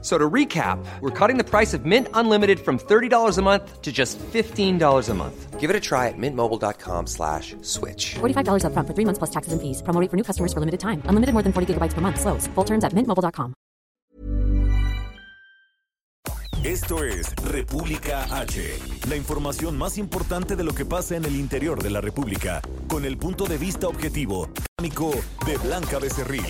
So to recap, we're cutting the price of Mint Unlimited from $30 a month to just $15 a month. Give it a try at mintmobile.com slash switch. $45 upfront for three months plus taxes and fees. Promo rate for new customers for limited time. Unlimited more than 40 gigabytes per month. Slows. Full terms at mintmobile.com. Esto es República H, la información más importante de lo que pasa en el interior de la República, con el punto de vista objetivo, dinámico de Blanca Becerril.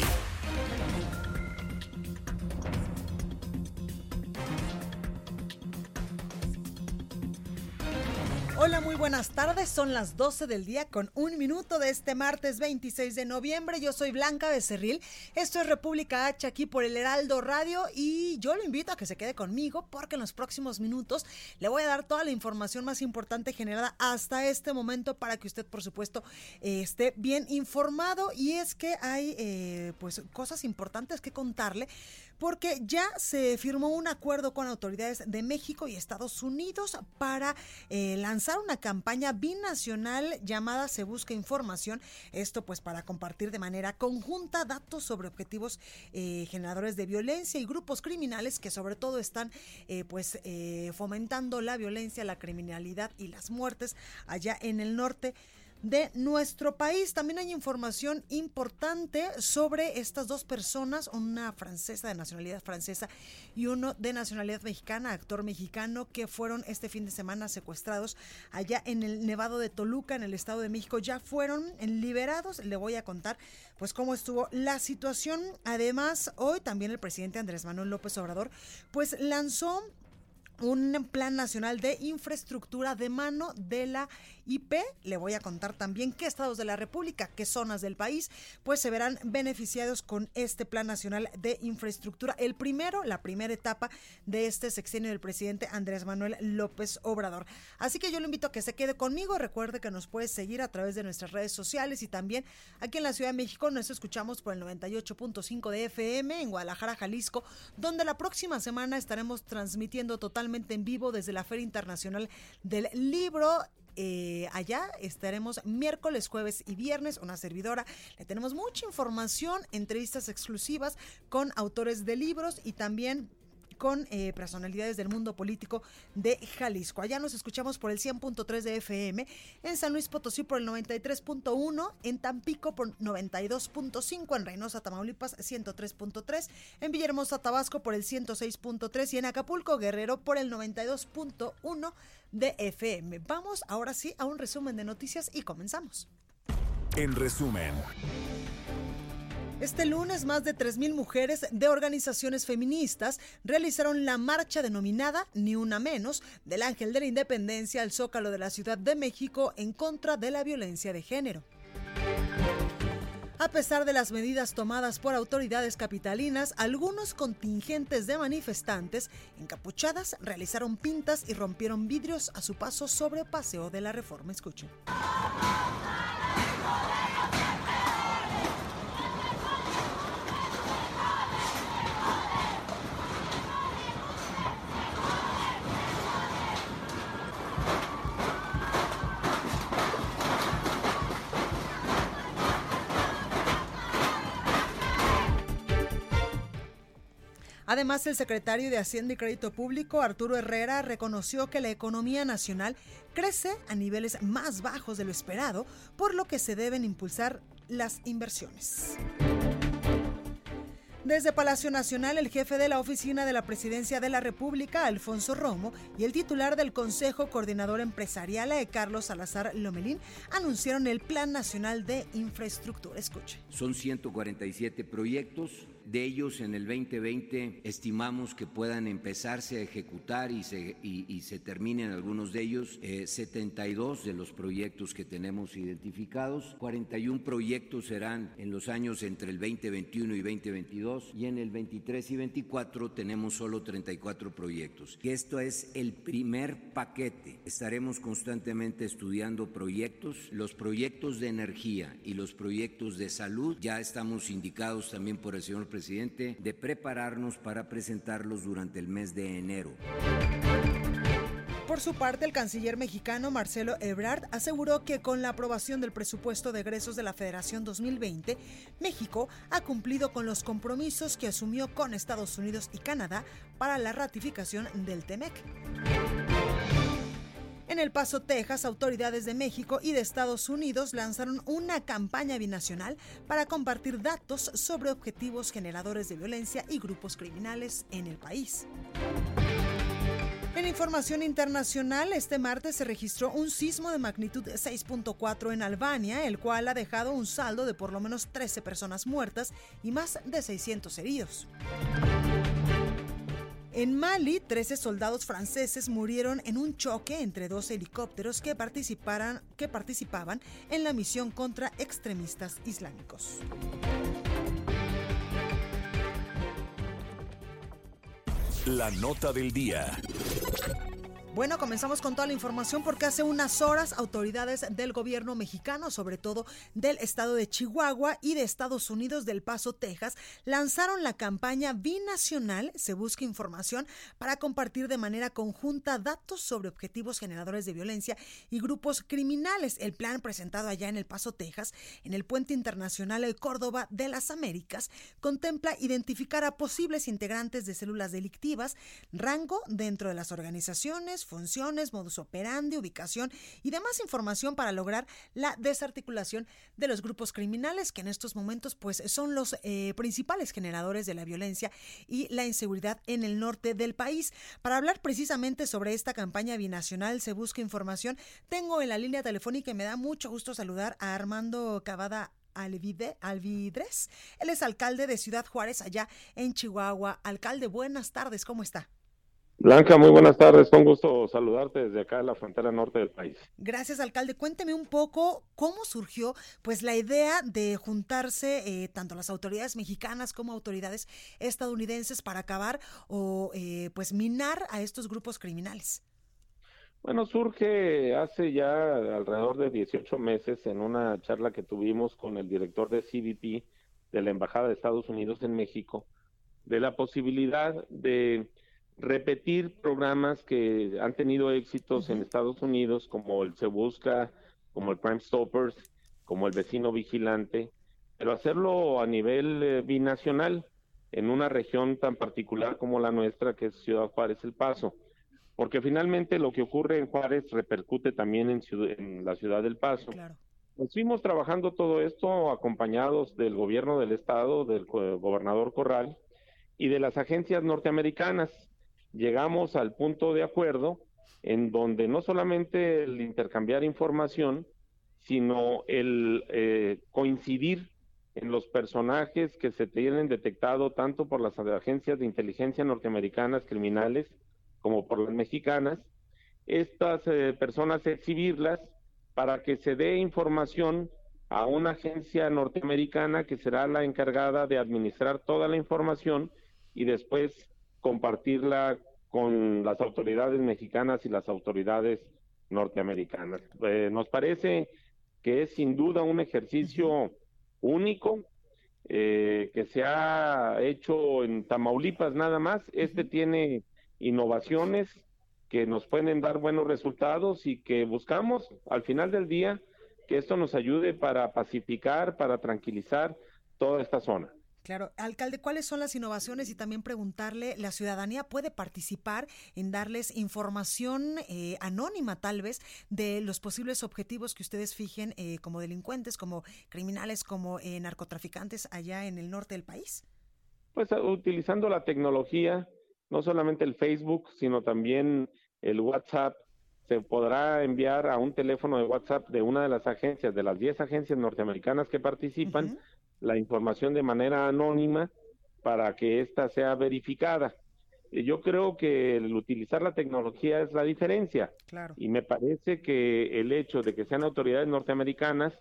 Hola, muy buenas tardes. Son las 12 del día con un minuto de este martes 26 de noviembre. Yo soy Blanca Becerril. Esto es República H aquí por el Heraldo Radio y yo lo invito a que se quede conmigo porque en los próximos minutos le voy a dar toda la información más importante generada hasta este momento para que usted, por supuesto, eh, esté bien informado. Y es que hay eh, pues cosas importantes que contarle porque ya se firmó un acuerdo con autoridades de México y Estados Unidos para eh, lanzar una campaña binacional llamada Se Busca Información. Esto pues para compartir de manera conjunta datos sobre objetivos eh, generadores de violencia y grupos criminales que sobre todo están eh, pues fomentando la violencia, la criminalidad y las muertes allá en el norte de nuestro país. También hay información importante sobre estas dos personas, una francesa de nacionalidad francesa y uno de nacionalidad mexicana, actor mexicano, que fueron este fin de semana secuestrados allá en el Nevado de Toluca, en el Estado de México. Ya fueron liberados. Le voy a contar pues cómo estuvo la situación. Además, hoy también el presidente Andrés Manuel López Obrador pues lanzó un plan nacional de infraestructura de mano de la IP. Le voy a contar también qué estados de la República, qué zonas del país, pues se verán beneficiados con este plan nacional de infraestructura. El primero, la primera etapa de este sexenio del presidente Andrés Manuel López Obrador. Así que yo lo invito a que se quede conmigo. Recuerde que nos puede seguir a través de nuestras redes sociales y también aquí en la Ciudad de México nos escuchamos por el 98.5 de FM en Guadalajara, Jalisco, donde la próxima semana estaremos transmitiendo totalmente en vivo desde la Feria Internacional del Libro eh, allá estaremos miércoles, jueves y viernes, una servidora. Le tenemos mucha información, entrevistas exclusivas con autores de libros y también con eh, personalidades del mundo político de Jalisco. Allá nos escuchamos por el 100.3 de FM, en San Luis Potosí por el 93.1, en Tampico por 92.5, en Reynosa, Tamaulipas 103.3, en Villahermosa, Tabasco por el 106.3 y en Acapulco, Guerrero por el 92.1 de FM. Vamos ahora sí a un resumen de noticias y comenzamos. En resumen. Este lunes, más de 3.000 mujeres de organizaciones feministas realizaron la marcha denominada Ni una menos del Ángel de la Independencia al Zócalo de la Ciudad de México en contra de la violencia de género. A pesar de las medidas tomadas por autoridades capitalinas, algunos contingentes de manifestantes encapuchadas realizaron pintas y rompieron vidrios a su paso sobre Paseo de la Reforma. Escuchen. Además, el secretario de Hacienda y Crédito Público, Arturo Herrera, reconoció que la economía nacional crece a niveles más bajos de lo esperado, por lo que se deben impulsar las inversiones. Desde Palacio Nacional, el jefe de la oficina de la Presidencia de la República, Alfonso Romo, y el titular del Consejo Coordinador Empresarial, eh, Carlos Salazar Lomelín, anunciaron el Plan Nacional de Infraestructura. Escuche. Son 147 proyectos de ellos en el 2020 estimamos que puedan empezarse a ejecutar y se, y, se terminen algunos de ellos, 72 eh, de los proyectos que tenemos identificados, 41 proyectos serán en los años entre el 2021 y 2022 y en el 23 y 24 tenemos solo 34 proyectos. Esto es el primer paquete. Estaremos constantemente estudiando proyectos, los proyectos de energía y los proyectos de salud ya estamos indicados también por el señor presidente de prepararnos para presentarlos durante el mes de enero. Por su parte, el canciller mexicano Marcelo Ebrard aseguró que con la aprobación del presupuesto de egresos de la Federación 2020, México ha cumplido con los compromisos que asumió con Estados Unidos y Canadá para la ratificación del TEMEC. En El Paso, Texas, autoridades de México y de Estados Unidos lanzaron una campaña binacional para compartir datos sobre objetivos generadores de violencia y grupos criminales en el país. En información internacional, este martes se registró un sismo de magnitud 6.4 en Albania, el cual ha dejado un saldo de por lo menos 13 personas muertas y más de 600 heridos. En Mali, 13 soldados franceses murieron en un choque entre dos helicópteros que, participaban en la misión contra extremistas islámicos. La nota del día. Bueno, comenzamos con toda la información porque hace unas horas autoridades del gobierno mexicano, sobre todo del estado de Chihuahua y de Estados Unidos del Paso, Texas, lanzaron la campaña binacional Se Busca Información para compartir de manera conjunta datos sobre objetivos generadores de violencia y grupos criminales. El plan presentado allá en El Paso, Texas, en el Puente Internacional de Córdoba de las Américas, contempla identificar a posibles integrantes de células delictivas, rango dentro de las organizaciones, funciones, modus operandi, ubicación y demás información para lograr la desarticulación de los grupos criminales que en estos momentos pues son los eh, principales generadores de la violencia y la inseguridad en el norte del país. Para hablar precisamente sobre esta campaña binacional Se Busca Información, tengo en la línea telefónica y me da mucho gusto saludar a Armando Cavada Alvide, Alvidres. Él es alcalde de Ciudad Juárez, allá en Chihuahua. Alcalde, buenas tardes, ¿cómo está? Blanca, muy buenas tardes. Con gusto saludarte desde acá en la frontera norte del país. Gracias, alcalde. Cuénteme un poco cómo surgió pues la idea de juntarse eh, tanto las autoridades mexicanas como autoridades estadounidenses para acabar o eh, pues minar a estos grupos criminales. Bueno, surge hace ya alrededor de 18 meses en una charla que tuvimos con el director de CBP de la Embajada de Estados Unidos en México de la posibilidad de repetir programas que han tenido éxitos en Estados Unidos, como el Se Busca, como el Crime Stoppers, como el Vecino Vigilante, pero hacerlo a nivel eh, binacional, en una región tan particular como la nuestra, que es Ciudad Juárez El Paso. Porque finalmente lo que ocurre en Juárez repercute también en, en la Ciudad del Paso. Claro. Nos fuimos trabajando todo esto acompañados del gobierno del estado, del gobernador Corral y de las agencias norteamericanas llegamos al punto de acuerdo en donde no solamente el intercambiar información, sino el eh, coincidir en los personajes que se tienen detectado tanto por las agencias de inteligencia norteamericanas criminales como por las mexicanas, estas eh, personas exhibirlas para que se dé información a una agencia norteamericana que será la encargada de administrar toda la información y después compartirla con las autoridades mexicanas y las autoridades norteamericanas. Eh, nos parece que es sin duda un ejercicio único eh, que se ha hecho en Tamaulipas nada más. Este tiene innovaciones que nos pueden dar buenos resultados y que buscamos al final del día que esto nos ayude para pacificar, para tranquilizar toda esta zona. Claro, alcalde, ¿cuáles son las innovaciones? Y también preguntarle, ¿la ciudadanía puede participar en darles información eh, anónima tal vez de los posibles objetivos que ustedes fijen eh, como delincuentes, como criminales, como eh, narcotraficantes allá en el norte del país? Pues utilizando la tecnología, no solamente el Facebook, sino también el WhatsApp, se podrá enviar a un teléfono de WhatsApp de una de las agencias, de las 10 agencias norteamericanas que participan, la información de manera anónima para que ésta sea verificada. Yo creo que el utilizar la tecnología es la diferencia. Y me parece que el hecho de que sean autoridades norteamericanas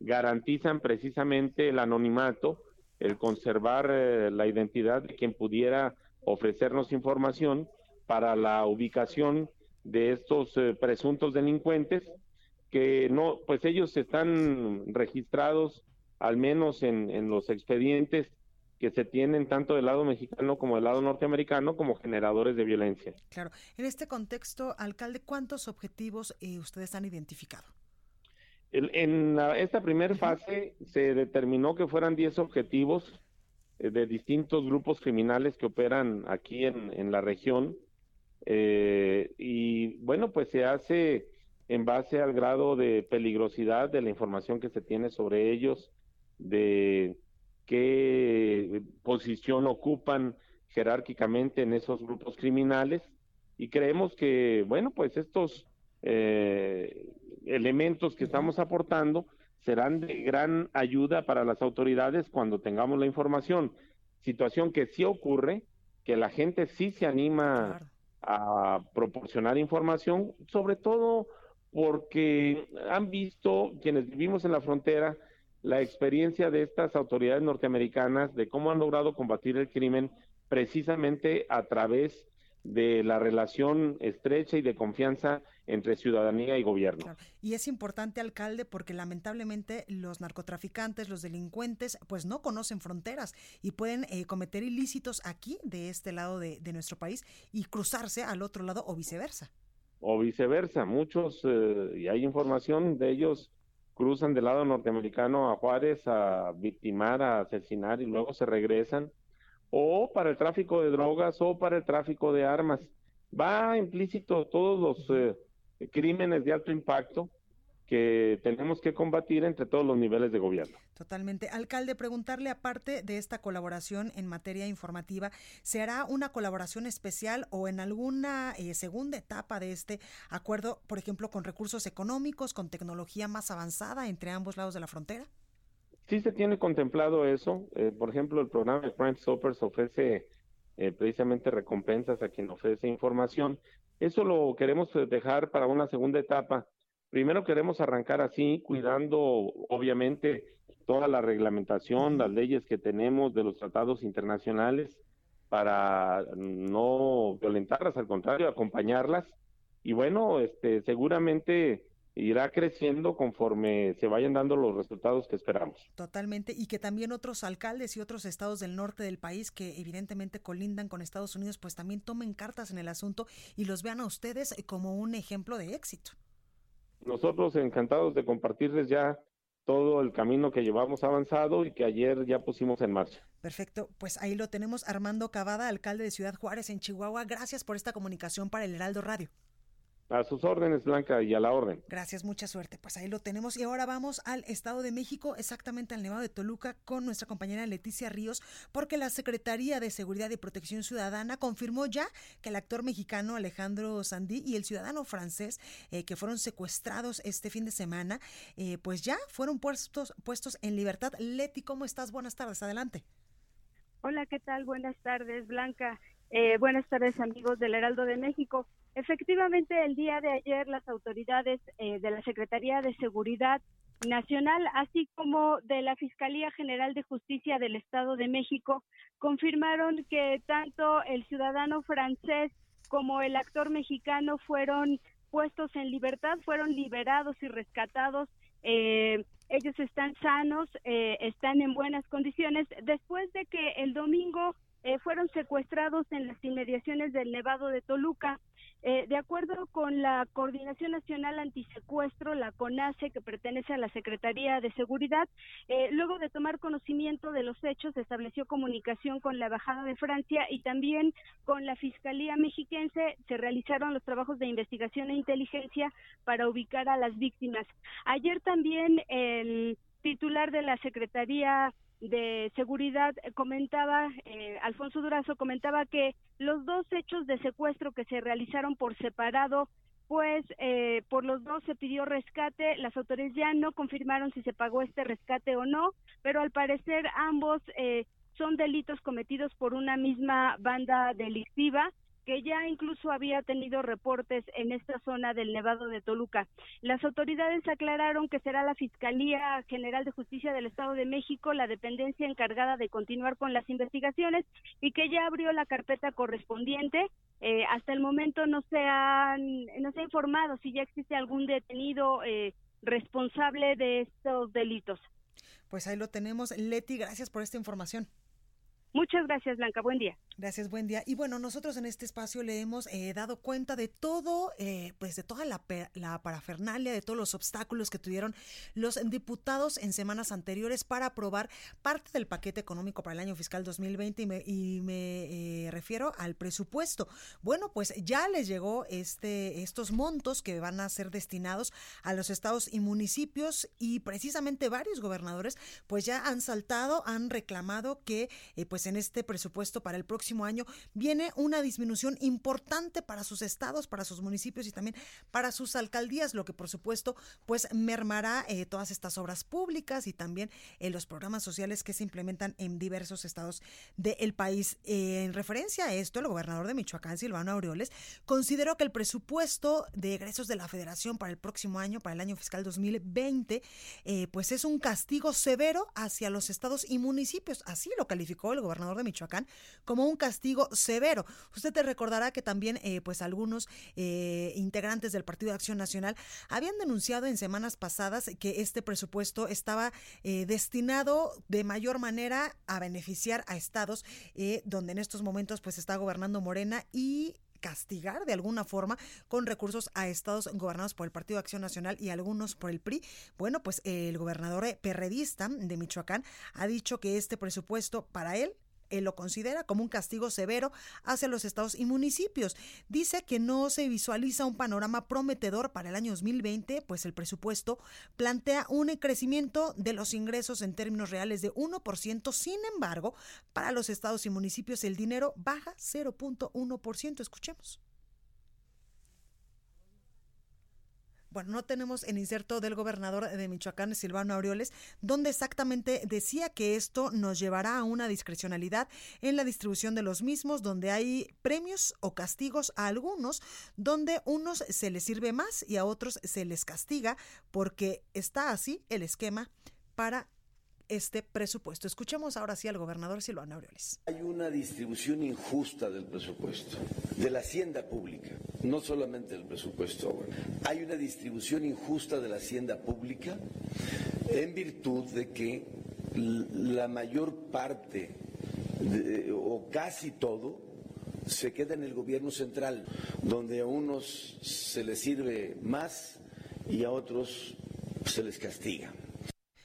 garantizan precisamente el anonimato, el conservar eh, la identidad de quien pudiera ofrecernos información para la ubicación de estos eh, presuntos delincuentes que no, pues ellos están registrados al menos en, los expedientes que se tienen tanto del lado mexicano como del lado norteamericano como generadores de violencia. Claro. En este contexto, alcalde, ¿cuántos objetivos eh, ustedes han identificado? En esta primera fase se determinó que fueran 10 objetivos eh, de distintos grupos criminales que operan aquí en, la región. Eh, y bueno, pues se hace en base al grado de peligrosidad de la información que se tiene sobre ellos, de qué posición ocupan jerárquicamente en esos grupos criminales. Y creemos que, bueno, pues estos eh, elementos que estamos aportando serán de gran ayuda para las autoridades cuando tengamos la información. Situación que sí ocurre, que la gente sí se anima a proporcionar información, sobre todo porque han visto quienes vivimos en la frontera la experiencia de estas autoridades norteamericanas de cómo han logrado combatir el crimen precisamente a través de la relación estrecha y de confianza entre ciudadanía y gobierno. Y es importante, alcalde, porque lamentablemente los narcotraficantes, los delincuentes, pues no conocen fronteras y pueden eh, cometer ilícitos aquí, de este lado de, nuestro país, y cruzarse al otro lado o viceversa. O viceversa, muchos, eh, y hay información de ellos, cruzan del lado norteamericano a Juárez a victimar, a asesinar y luego se regresan o para el tráfico de drogas o para el tráfico de armas. Va implícito todos los eh, crímenes de alto impacto que tenemos que combatir entre todos los niveles de gobierno. Totalmente. Alcalde, preguntarle aparte de esta colaboración en materia informativa, ¿se hará una colaboración especial o en alguna eh, segunda etapa de este acuerdo, por ejemplo, con recursos económicos, con tecnología más avanzada entre ambos lados de la frontera? Sí se tiene contemplado eso. Eh, por ejemplo, el programa de Crime Stoppers ofrece eh, precisamente recompensas a quien ofrece información. Eso lo queremos dejar para una segunda etapa. Primero queremos arrancar así, cuidando obviamente toda la reglamentación, las leyes que tenemos de los tratados internacionales para no violentarlas, al contrario, acompañarlas. Y bueno, este, seguramente irá creciendo conforme se vayan dando los resultados que esperamos. Totalmente, y que también otros alcaldes y otros estados del norte del país que evidentemente colindan con Estados Unidos, pues también tomen cartas en el asunto y los vean a ustedes como un ejemplo de éxito. Nosotros encantados de compartirles ya todo el camino que llevamos avanzado y que ayer ya pusimos en marcha. Perfecto, pues ahí lo tenemos Armando Cavada, alcalde de Ciudad Juárez en Chihuahua. Gracias por esta comunicación para el Heraldo Radio. A sus órdenes, Blanca, y a la orden. Gracias, mucha suerte. Pues ahí lo tenemos. Y ahora vamos al Estado de México, exactamente al Nevado de Toluca, con nuestra compañera Leticia Ríos, porque la Secretaría de Seguridad y Protección Ciudadana confirmó ya que el actor mexicano Alejandro Sandí y el ciudadano francés eh, que fueron secuestrados este fin de semana, eh, pues ya fueron puestos, puestos en libertad. Leti, ¿cómo estás? Buenas tardes, adelante. Hola, ¿qué tal? Buenas tardes, Blanca. Eh, buenas tardes, amigos del Heraldo de México. Efectivamente, el día de ayer las autoridades eh, de la Secretaría de Seguridad Nacional, así como de la Fiscalía General de Justicia del Estado de México, confirmaron que tanto el ciudadano francés como el actor mexicano fueron puestos en libertad, fueron liberados y rescatados. Eh, ellos están sanos, eh, están en buenas condiciones, después de que el domingo fueron secuestrados en las inmediaciones del Nevado de Toluca. Eh, de acuerdo con la Coordinación Nacional Antisecuestro, la CONACE, que pertenece a la Secretaría de Seguridad, eh, luego de tomar conocimiento de los hechos, estableció comunicación con la Embajada de Francia y también con la Fiscalía Mexiquense. Se realizaron los trabajos de investigación e inteligencia para ubicar a las víctimas. Ayer también el titular de la Secretaría de Seguridad comentaba, eh, Alfonso Durazo comentaba que los dos hechos de secuestro que se realizaron por separado, pues eh, por los dos se pidió rescate, las autoridades ya no confirmaron si se pagó este rescate o no, pero al parecer ambos eh, son delitos cometidos por una misma banda delictiva que ya incluso había tenido reportes en esta zona del Nevado de Toluca. Las autoridades aclararon que será la Fiscalía General de Justicia del Estado de México la dependencia encargada de continuar con las investigaciones y que ya abrió la carpeta correspondiente. Eh, hasta el momento no se, han, no se ha informado si ya existe algún detenido eh, responsable de estos delitos. Pues ahí lo tenemos. Leti, gracias por esta información. Muchas gracias, Blanca. Buen día. Gracias, buen día. Y bueno, nosotros en este espacio le hemos eh, dado cuenta de todo, eh, pues de toda la, la, parafernalia, de todos los obstáculos que tuvieron los diputados en semanas anteriores para aprobar parte del paquete económico para el año fiscal 2020 y me, y me eh, refiero al presupuesto. Bueno, pues ya les llegó este, estos montos que van a ser destinados a los estados y municipios y precisamente varios gobernadores pues ya han saltado, han reclamado que pues en este presupuesto para el próximo año viene una disminución importante para sus estados, para sus municipios y también para sus alcaldías, lo que por supuesto pues mermará eh, todas estas obras públicas y también eh, los programas sociales que se implementan en diversos estados del país. Eh, en referencia a esto, el gobernador de Michoacán, Silvano Aureoles, consideró que el presupuesto de egresos de la federación para el próximo año, para el año fiscal 2020, pues es un castigo severo hacia los estados y municipios. Así lo calificó el gobernador de Michoacán como un castigo severo. Usted te recordará que también eh, pues algunos eh, integrantes del Partido de Acción Nacional habían denunciado en semanas pasadas que este presupuesto estaba eh, destinado de mayor manera a beneficiar a estados donde en estos momentos pues está gobernando Morena y castigar de alguna forma con recursos a estados gobernados por el Partido de Acción Nacional y algunos por el PRI. Bueno, pues el gobernador perredista de Michoacán ha dicho que este presupuesto para él él lo considera como un castigo severo hacia los estados y municipios. Dice que no se visualiza un panorama prometedor para el año 2020, pues el presupuesto plantea un crecimiento de los ingresos en términos reales de 1%. Sin embargo, para los estados y municipios el dinero baja 0.1%. Escuchemos. Bueno, no tenemos el inserto del gobernador de Michoacán, Silvano Aureoles, donde exactamente decía que esto nos llevará a una discrecionalidad en la distribución de los mismos, donde hay premios o castigos a algunos, donde unos se les sirve más y a otros se les castiga, porque está así el esquema para este presupuesto. Escuchemos ahora sí al gobernador Silvano Aureoles. Hay una distribución injusta del presupuesto, de la hacienda pública, no solamente del presupuesto. Hay una distribución injusta de la hacienda pública en virtud de que la mayor parte o casi todo se queda en el gobierno central, donde a unos se les sirve más y a otros se les castiga.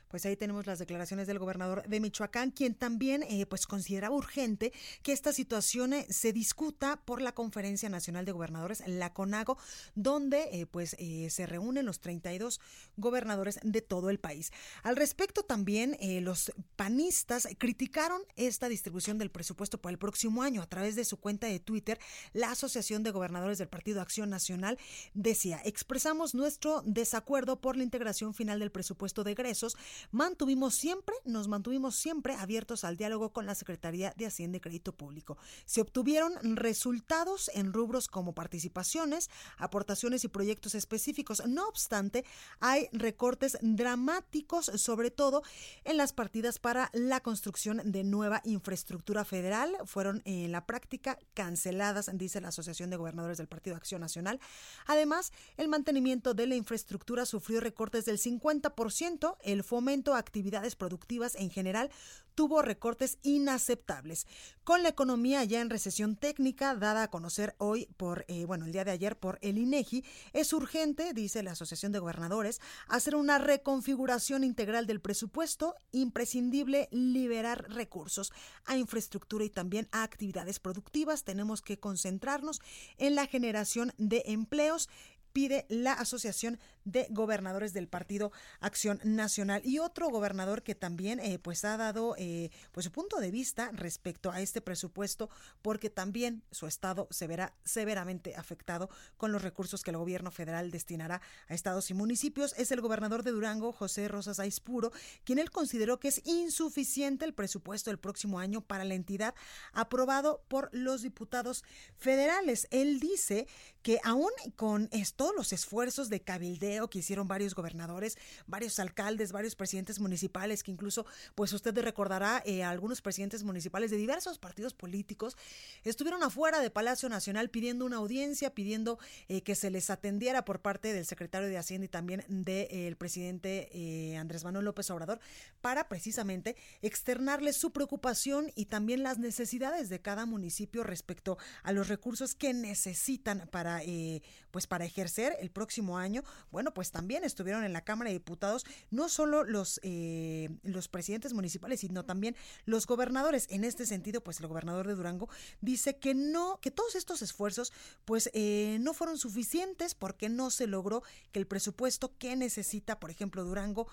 Pues ahí tenemos las declaraciones del gobernador de Michoacán, quien también eh, pues considera urgente que esta situación eh, se discuta por la Conferencia Nacional de Gobernadores, la CONAGO, donde eh, pues se reúnen los 32 gobernadores de todo el país. Al respecto también los panistas criticaron esta distribución del presupuesto para el próximo año a través de su cuenta de Twitter. La Asociación de Gobernadores del Partido Acción Nacional decía, expresamos nuestro desacuerdo por la integración final del presupuesto de egresos mantuvimos siempre, nos mantuvimos siempre abiertos al diálogo con la Secretaría de Hacienda y Crédito Público. Se obtuvieron resultados en rubros como participaciones, aportaciones y proyectos específicos. No obstante, hay recortes dramáticos, sobre todo en las partidas para la construcción de nueva infraestructura federal. Fueron en la práctica canceladas, dice la Asociación de Gobernadores del Partido Acción Nacional. Además, el mantenimiento de la infraestructura sufrió recortes del 50%, el FOME actividades productivas en general tuvo recortes inaceptables. Con la economía ya en recesión técnica, dada a conocer hoy por, eh, bueno, el día de ayer por el INEGI, es urgente, dice la Asociación de Gobernadores, hacer una reconfiguración integral del presupuesto, imprescindible liberar recursos a infraestructura y también a actividades productivas. Tenemos que concentrarnos en la generación de empleos pide la Asociación de Gobernadores del Partido Acción Nacional. Y otro gobernador que también eh, pues ha dado eh, pues su punto de vista respecto a este presupuesto, porque también su estado se verá severamente afectado con los recursos que el gobierno federal destinará a estados y municipios, es el gobernador de Durango, José Rosas Aispuro, quien él consideró que es insuficiente el presupuesto del próximo año para la entidad aprobado por los diputados federales. Él dice que aún con todos los esfuerzos de cabildeo que hicieron varios gobernadores, varios alcaldes, varios presidentes municipales, que incluso, pues usted recordará, eh, algunos presidentes municipales de diversos partidos políticos estuvieron afuera de Palacio Nacional pidiendo una audiencia, pidiendo eh, que se les atendiera por parte del secretario de Hacienda y también del presidente eh, Andrés Manuel López Obrador para precisamente externarles su preocupación y también las necesidades de cada municipio respecto a los recursos que necesitan para, eh, pues para ejercer el próximo año. Bueno, pues también estuvieron en la Cámara de Diputados no solo los, eh, los presidentes municipales, sino también los gobernadores. En este sentido, pues el gobernador de Durango dice que no, que todos estos esfuerzos, pues eh, no fueron suficientes porque no se logró que el presupuesto que necesita, por ejemplo, Durango,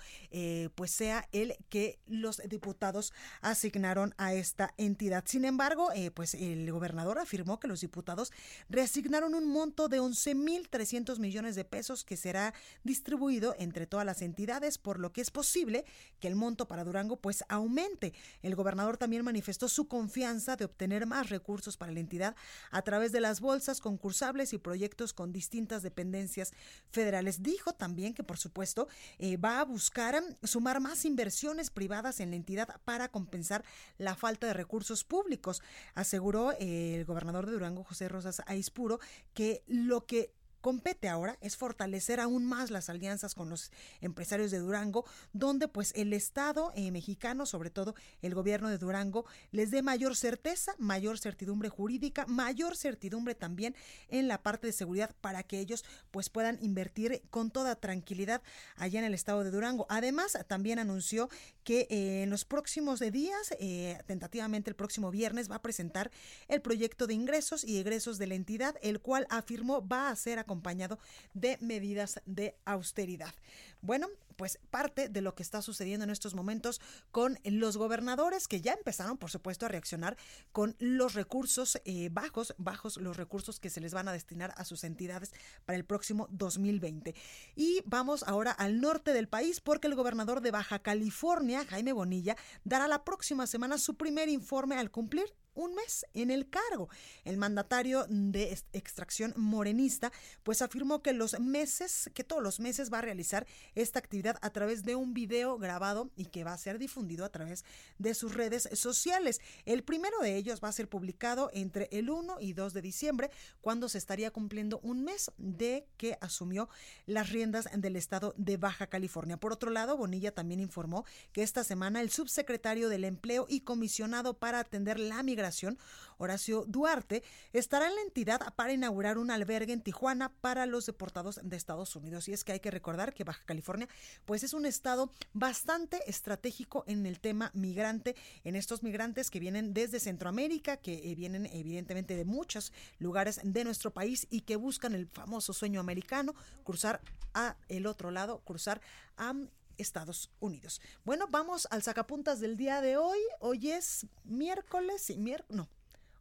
pues sea el que los diputados asignaron a esta entidad. Sin embargo, pues el gobernador afirmó que los diputados reasignaron un monto de 11.300 millones de pesos que será distribuido entre todas las entidades, por lo que es posible que el monto para Durango pues aumente. El gobernador también manifestó su confianza de obtener más recursos para la entidad a través de las bolsas concursables y proyectos con distintas dependencias federales. Dijo también que por supuesto eh, va a buscar sumar más inversiones privadas en la entidad para compensar la falta de recursos públicos. Aseguró eh, el gobernador de Durango, José Rosas Aispuro, que lo que compete ahora es fortalecer aún más las alianzas con los empresarios de Durango, donde pues el Estado eh, mexicano, sobre todo el gobierno de Durango, les dé mayor certeza, mayor certidumbre jurídica, mayor certidumbre también en la parte de seguridad para que ellos pues puedan invertir con toda tranquilidad allá en el estado de Durango. Además, también anunció que eh, en los próximos días, eh, tentativamente el próximo viernes, va a presentar el proyecto de ingresos y egresos de la entidad, el cual afirmó va a ser acompañado acompañado de medidas de austeridad. Bueno, pues parte de lo que está sucediendo en estos momentos con los gobernadores que ya empezaron, por supuesto, a reaccionar con los recursos eh, bajos, bajos los recursos que se les van a destinar a sus entidades para el próximo 2020. Y vamos ahora al norte del país porque el gobernador de Baja California, Jaime Bonilla, dará la próxima semana su primer informe al cumplir un mes en el cargo. El mandatario de extracción morenista pues afirmó que los meses, que todos los meses va a realizar esta actividad a través de un video grabado y que va a ser difundido a través de sus redes sociales. El primero de ellos va a ser publicado entre el 1 y 2 de diciembre, cuando se estaría cumpliendo un mes de que asumió las riendas del estado de Baja California. Por otro lado, Bonilla también informó que esta semana el subsecretario del Empleo y comisionado para atender la migración Horacio Duarte, estará en la entidad para inaugurar un albergue en Tijuana para los deportados de Estados Unidos. Y es que hay que recordar que Baja California, pues es un estado bastante estratégico en el tema migrante, en estos migrantes que vienen desde Centroamérica, que eh, vienen evidentemente de muchos lugares de nuestro país y que buscan el famoso sueño americano, cruzar a el otro lado, cruzar a Estados Unidos. Bueno, vamos al sacapuntas del día de hoy. Hoy es miércoles y miércoles, no.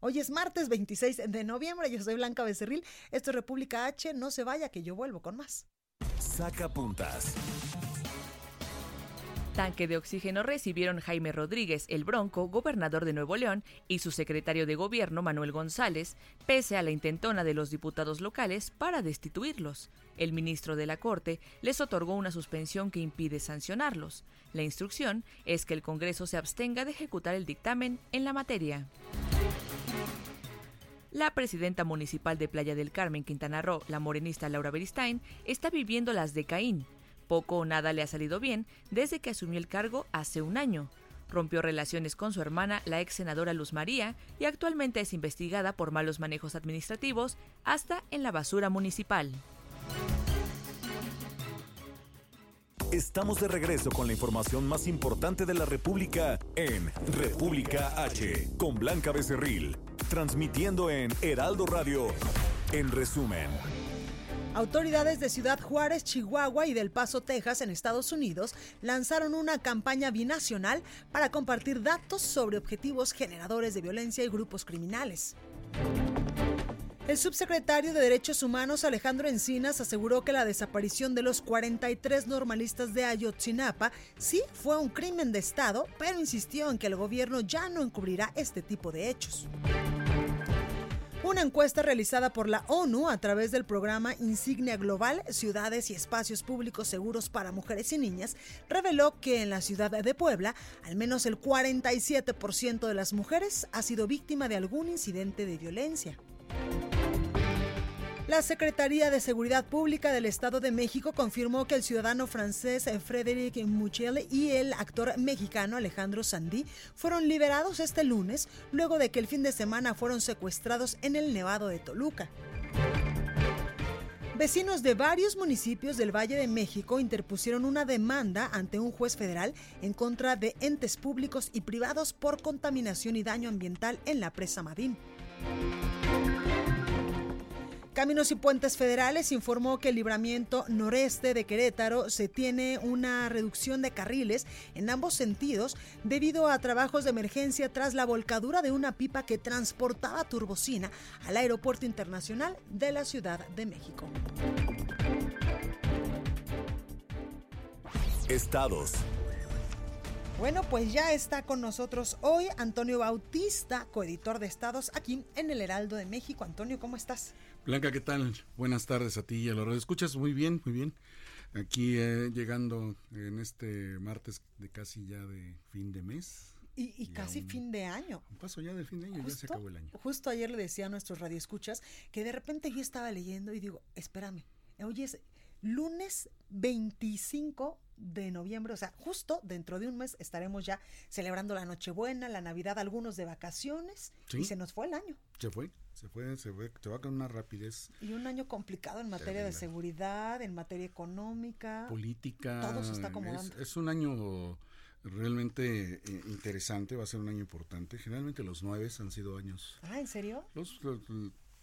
Hoy es martes 26 de noviembre. Yo soy Blanca Becerril. Esto es República H. No se vaya que yo vuelvo con más. Sacapuntas. Tanque de oxígeno recibieron Jaime Rodríguez, el Bronco, gobernador de Nuevo León, y su secretario de gobierno, Manuel González, pese a la intentona de los diputados locales para destituirlos. El ministro de la Corte les otorgó una suspensión que impide sancionarlos. La instrucción es que el Congreso se abstenga de ejecutar el dictamen en la materia. La presidenta municipal de Playa del Carmen, Quintana Roo, la morenista Laura Beristain, está viviendo las de Caín, poco o nada le ha salido bien desde que asumió el cargo hace un año. Rompió relaciones con su hermana, la ex senadora Luz María, y actualmente es investigada por malos manejos administrativos hasta en la basura municipal. Estamos de regreso con la información más importante de la República en República H, con Blanca Becerril, transmitiendo en Heraldo Radio, en resumen. Autoridades de Ciudad Juárez, Chihuahua y del Paso, Texas, en Estados Unidos, lanzaron una campaña binacional para compartir datos sobre objetivos generadores de violencia y grupos criminales. El subsecretario de Derechos Humanos Alejandro Encinas aseguró que la desaparición de los 43 normalistas de Ayotzinapa sí fue un crimen de Estado, pero insistió en que el gobierno ya no encubrirá este tipo de hechos. Una encuesta realizada por la ONU a través del programa Insignia Global Ciudades y Espacios Públicos Seguros para Mujeres y Niñas reveló que en la ciudad de Puebla al menos el 47% de las mujeres ha sido víctima de algún incidente de violencia. La Secretaría de Seguridad Pública del Estado de México confirmó que el ciudadano francés Frédéric Muchel y el actor mexicano Alejandro Sandí fueron liberados este lunes luego de que el fin de semana fueron secuestrados en el Nevado de Toluca. Vecinos de varios municipios del Valle de México interpusieron una demanda ante un juez federal en contra de entes públicos y privados por contaminación y daño ambiental en la presa Madín. Caminos y Puentes Federales informó que el libramiento noreste de Querétaro se tiene una reducción de carriles en ambos sentidos debido a trabajos de emergencia tras la volcadura de una pipa que transportaba turbocina al Aeropuerto Internacional de la Ciudad de México. Estados. Bueno, pues ya está con nosotros hoy Antonio Bautista, coeditor de Estados, aquí en el Heraldo de México. Antonio, ¿cómo estás? Blanca, ¿qué tal? Buenas tardes a ti y a los escuchas muy bien, muy bien. Aquí eh, llegando en este martes de casi ya de fin de mes. Y, casi fin de año. Un paso ya del fin de año, ya se acabó el año. Justo ayer le decía a nuestros radioescuchas que de repente yo estaba leyendo y digo, espérame, hoy es lunes 25 de noviembre, o sea, justo dentro de un mes estaremos ya celebrando la Nochebuena, la Navidad, algunos de vacaciones y se nos fue el año. Se fue, se fue, se fue, se va con una rapidez. Y un año complicado en materia de seguridad, en materia económica, política. Todo se está acomodando. Es, un año realmente eh, interesante, va a ser un año importante. Generalmente los nueve han sido años. Ah, ¿en serio? Los,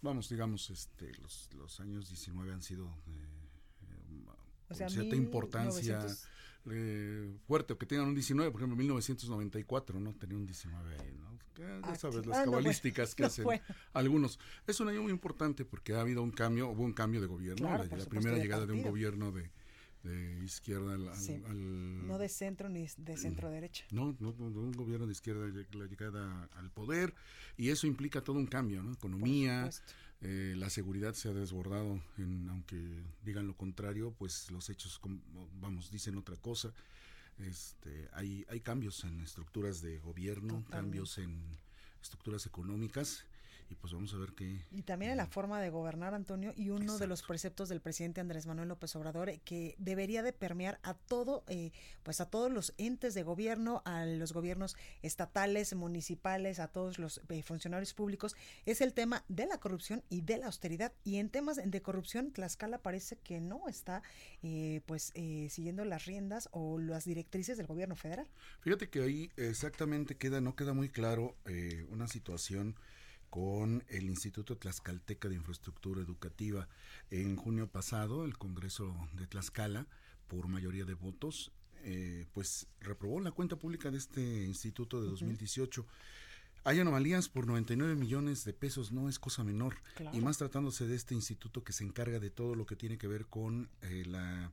vamos, digamos, este, los, los años 19 han sido eh, cierta importancia eh, fuerte, que tengan un 19, por ejemplo, 1994, ¿no? Tenía un 19 ahí, ¿no? Ya ah, sabes, las cabalísticas que hacen algunos. Es un año muy importante porque ha habido un cambio, hubo un cambio de gobierno, la, primera llegada de un gobierno de, izquierda al, No de centro ni de centro derecha. No, no, un gobierno de izquierda, la llegada al poder, y eso implica todo un cambio, ¿no? Economía, eh, la seguridad se ha desbordado, en, aunque digan lo contrario, pues los hechos, vamos, dicen otra cosa. Este, hay, hay cambios en estructuras de gobierno, cambios en estructuras económicas y pues vamos a ver qué. Y también en la forma de gobernar, Antonio, y uno de los preceptos del presidente Andrés Manuel López Obrador eh, que debería de permear a todo, eh, pues a todos los entes de gobierno, a los gobiernos estatales, municipales, a todos los eh, funcionarios públicos, es el tema de la corrupción y de la austeridad. Y en temas de corrupción, Tlaxcala parece que no está, pues, siguiendo las riendas o las directrices del gobierno federal. Fíjate que ahí exactamente queda, no queda muy claro una situación con el Instituto Tlaxcalteca de Infraestructura Educativa. En junio pasado, el Congreso de Tlaxcala, por mayoría de votos, eh, pues reprobó la cuenta pública de este instituto de 2018. Hay anomalías por 99 millones de pesos, no es cosa menor. Y más tratándose de este instituto que se encarga de todo lo que tiene que ver con eh, la,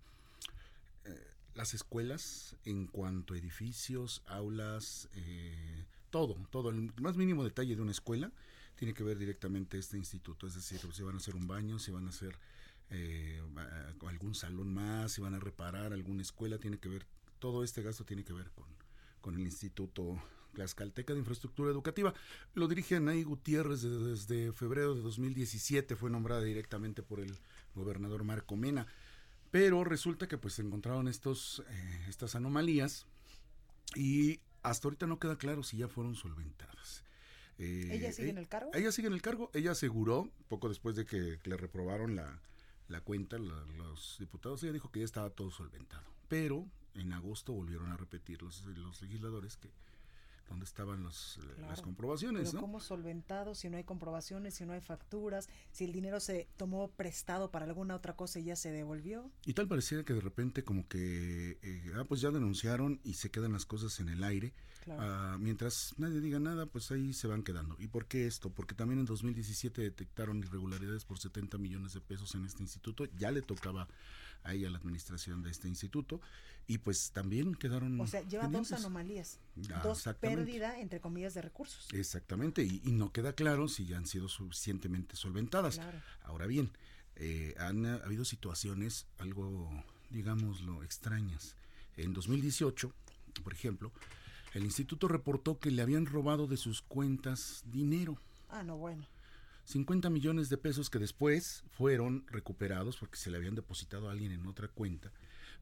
eh, las escuelas en cuanto a edificios, aulas, todo, todo, el más mínimo detalle de una escuela tiene que ver directamente este instituto, es decir, si van a hacer un baño, si van a hacer eh, algún salón más, si van a reparar alguna escuela, tiene que ver, todo este gasto tiene que ver con, con el Instituto Tlaxcalteca de Infraestructura Educativa. Lo dirige Anaí Gutiérrez desde, febrero de 2017, fue nombrada directamente por el gobernador Marco Mena. Pero resulta que pues se encontraron estos, eh, estas anomalías y hasta ahorita no queda claro si ya fueron solventadas. Eh, ¿Ella sigue en el cargo? Ella sigue en el cargo. Ella aseguró, poco después de que le reprobaron la, la cuenta los diputados, ella dijo que ya estaba todo solventado. Pero en agosto volvieron a repetir los, los legisladores que dónde estaban los, eh, las comprobaciones. Pero ¿cómo solventado si no hay comprobaciones, si no hay facturas, si el dinero se tomó prestado para alguna otra cosa y ya se devolvió? Y tal pareciera que de repente como que, eh, ah, pues ya denunciaron y se quedan las cosas en el aire. Ah, mientras nadie diga nada, pues ahí se van quedando. ¿Y por qué esto? Porque también en 2017 detectaron irregularidades por 70 millones de pesos en este instituto. Ya le tocaba a ella la administración de este instituto y pues también quedaron... O sea, lleva dos anomalías, dos pérdidas pérdida, entre comillas, de recursos. Exactamente, y, y no queda claro si ya han sido suficientemente solventadas. Claro. Ahora bien, eh, han ha habido situaciones algo, digámoslo, extrañas. En 2018, por ejemplo, el instituto reportó que le habían robado de sus cuentas dinero. Ah, no, bueno. 50 millones de pesos que después fueron recuperados porque se le habían depositado a alguien en otra cuenta,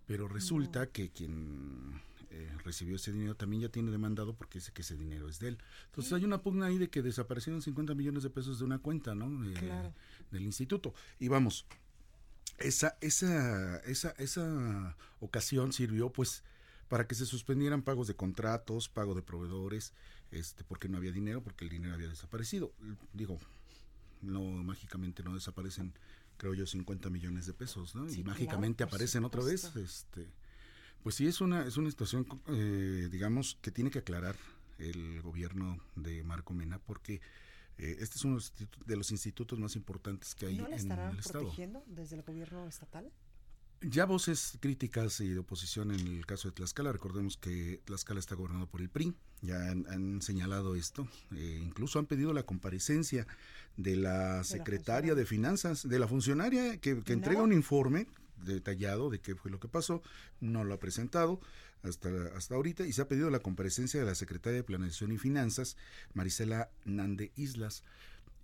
pero resulta que quien eh, recibió ese dinero también ya tiene demandado porque dice que ese dinero es de él. Entonces hay una pugna ahí de que desaparecieron 50 millones de pesos de una cuenta, ¿no? Eh, Claro. Del instituto. Y vamos, esa, esa, esa, esa ocasión sirvió pues para que se suspendieran pagos de contratos, pago de proveedores, este, porque no había dinero, porque el dinero había desaparecido. Digo, no mágicamente no desaparecen, creo yo, 50 millones de pesos, ¿no? Sí, y mágicamente aparecen otra vez, este, pues sí es una es una situación, eh, digamos, que tiene que aclarar el gobierno de Marco Mena, porque eh, este es uno de los institutos más importantes que hay ¿No le en el estado. protegiendo desde el gobierno estatal? Ya voces críticas y de oposición en el caso de Tlaxcala. Recordemos que Tlaxcala está gobernado por el PRI. Ya han, han señalado esto. Eh, incluso han pedido la comparecencia de la secretaria de Finanzas, de la funcionaria que, que ¿Y entrega un informe detallado de qué fue lo que pasó. No lo ha presentado hasta, hasta ahorita y se ha pedido la comparecencia de la secretaria de Planeación y Finanzas, Marisela Nande Islas,